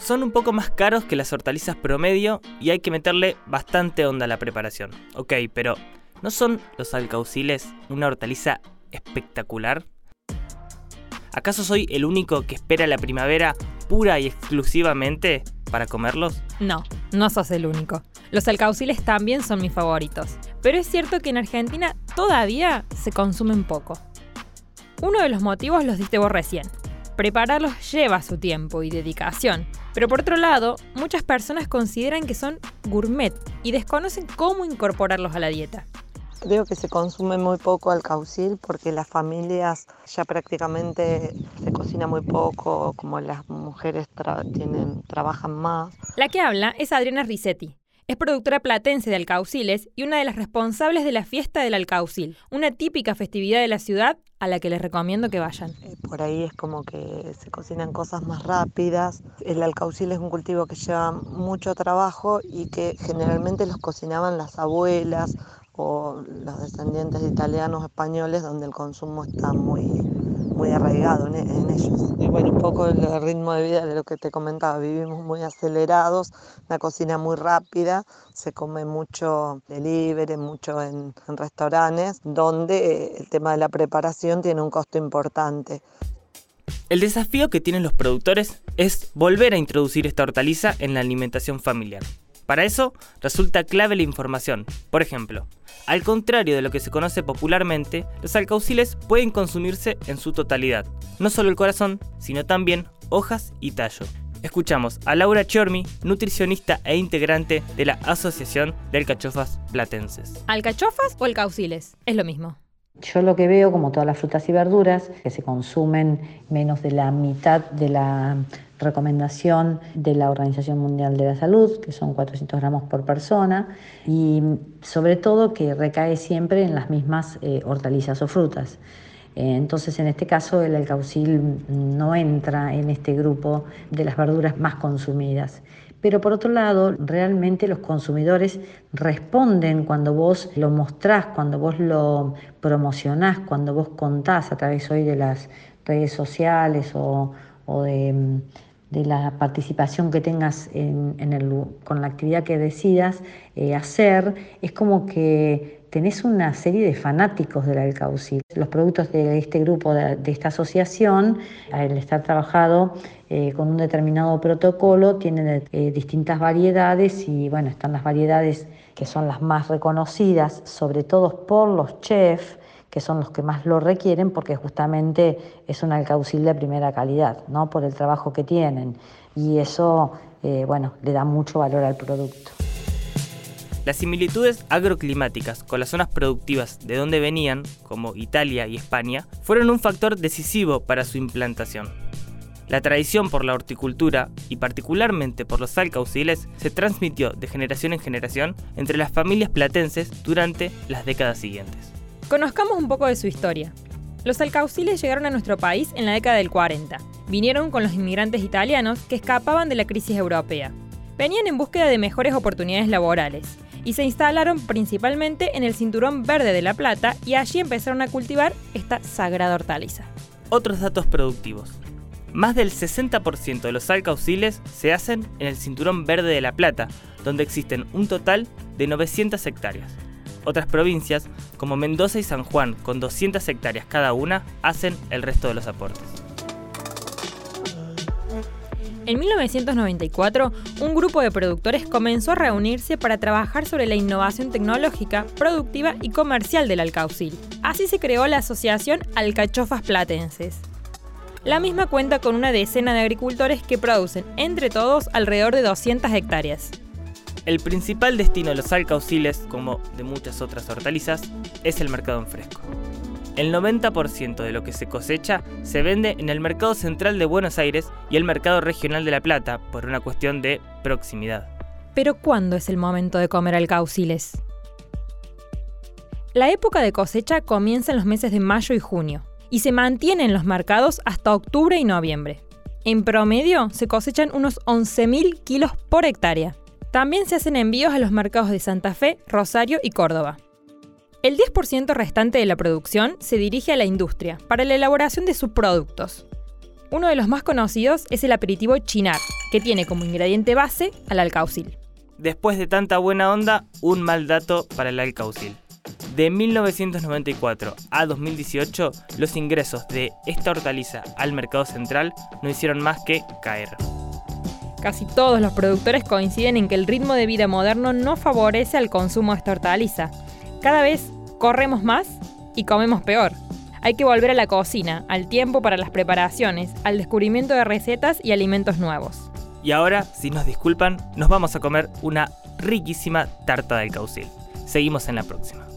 son un poco más caros que las hortalizas promedio y hay que meterle bastante onda a la preparación. Ok, pero ¿no son los alcauciles una hortaliza espectacular? ¿Acaso soy el único que espera la primavera pura y exclusivamente para comerlos? No, no sos el único. Los alcauciles también son mis favoritos, pero es cierto que en Argentina todavía se consumen poco. Uno de los motivos los diste vos recién. Prepararlos lleva su tiempo y dedicación, pero por otro lado, muchas personas consideran que son gourmet y desconocen cómo incorporarlos a la dieta. Creo que se consume muy poco alcaucil porque las familias ya prácticamente se cocina muy poco, como las mujeres tienen, trabajan más. La que habla es Adriana Risetti. Es productora platense de alcauciles y una de las responsables de la fiesta del alcaucil, una típica festividad de la ciudad a la que les recomiendo que vayan. Eh, por ahí es como que se cocinan cosas más rápidas. El alcaucil es un cultivo que lleva mucho trabajo y que generalmente los cocinaban las abuelas o los descendientes de italianos, españoles, donde el consumo está muy, muy arraigado en, ellos. Y bueno, un poco el ritmo de vida de lo que te comentaba, vivimos muy acelerados, la cocina muy rápida, se come mucho delivery, mucho en, en restaurantes, donde el tema de la preparación tiene un costo importante. El desafío que tienen los productores es volver a introducir esta hortaliza en la alimentación familiar. Para eso resulta clave la información. Por ejemplo, al contrario de lo que se conoce popularmente, los alcauciles pueden consumirse en su totalidad, no solo el corazón, sino también hojas y tallo. Escuchamos a Laura Chormi, nutricionista e integrante de la Asociación de Alcachofas Platenses. ¿Alcachofas o alcauciles? Es lo mismo. Yo lo que veo, como todas las frutas y verduras, que se consumen menos de la mitad de la recomendación de la Organización Mundial de la Salud, que son 400 gramos por persona, y sobre todo que recae siempre en las mismas eh, hortalizas o frutas. Eh, entonces, en este caso, el alcaucil no entra en este grupo de las verduras más consumidas. Pero por otro lado, realmente los consumidores responden cuando vos lo mostrás, cuando vos lo promocionás, cuando vos contás a través hoy de las redes sociales o, de, la participación que tengas con la actividad que decidas eh, hacer, es como que tenés una serie de fanáticos del alcaucil. Los productos de este grupo, de, esta asociación, al estar trabajado eh, con un determinado protocolo, tienen eh, distintas variedades y bueno, están las variedades que son las más reconocidas, sobre todo por los chefs, que son los que más lo requieren porque justamente es un alcaucil de primera calidad, ¿no? por el trabajo que tienen. Y eso, eh, bueno, le da mucho valor al producto. Las similitudes agroclimáticas con las zonas productivas de donde venían, como Italia y España, fueron un factor decisivo para su implantación. La tradición por la horticultura, y particularmente por los alcauciles, se transmitió de generación en generación entre las familias platenses durante las décadas siguientes. Conozcamos un poco de su historia. Los alcauciles llegaron a nuestro país en la década del 40. Vinieron con los inmigrantes italianos que escapaban de la crisis europea. Venían en búsqueda de mejores oportunidades laborales y se instalaron principalmente en el Cinturón Verde de La Plata y allí empezaron a cultivar esta sagrada hortaliza. Otros datos productivos. Más del 60% de los alcauciles se hacen en el Cinturón Verde de La Plata, donde existen un total de 900 hectáreas. Otras provincias, como Mendoza y San Juan, con 200 hectáreas cada una, hacen el resto de los aportes. En 1994, un grupo de productores comenzó a reunirse para trabajar sobre la innovación tecnológica, productiva y comercial del alcaucil. Así se creó la asociación Alcachofas Platenses. La misma cuenta con una decena de agricultores que producen entre todos alrededor de 200 hectáreas. El principal destino de los alcauciles, como de muchas otras hortalizas, es el mercado en fresco. El 90% de lo que se cosecha se vende en el mercado central de Buenos Aires y el mercado regional de La Plata por una cuestión de proximidad. Pero ¿cuándo es el momento de comer alcauciles? La época de cosecha comienza en los meses de mayo y junio y se mantiene en los mercados hasta octubre y noviembre. En promedio se cosechan unos 11.000 kilos por hectárea. También se hacen envíos a los mercados de Santa Fe, Rosario y Córdoba. El 10% restante de la producción se dirige a la industria para la elaboración de subproductos. Uno de los más conocidos es el aperitivo chinar, que tiene como ingrediente base al alcaucil. Después de tanta buena onda, un mal dato para el alcaucil. De 1994 a 2018, los ingresos de esta hortaliza al mercado central no hicieron más que caer. Casi todos los productores coinciden en que el ritmo de vida moderno no favorece al consumo de esta hortaliza. Cada vez corremos más y comemos peor. Hay que volver a la cocina, al tiempo para las preparaciones, al descubrimiento de recetas y alimentos nuevos. Y ahora, si nos disculpan, nos vamos a comer una riquísima tarta del caucil. Seguimos en la próxima.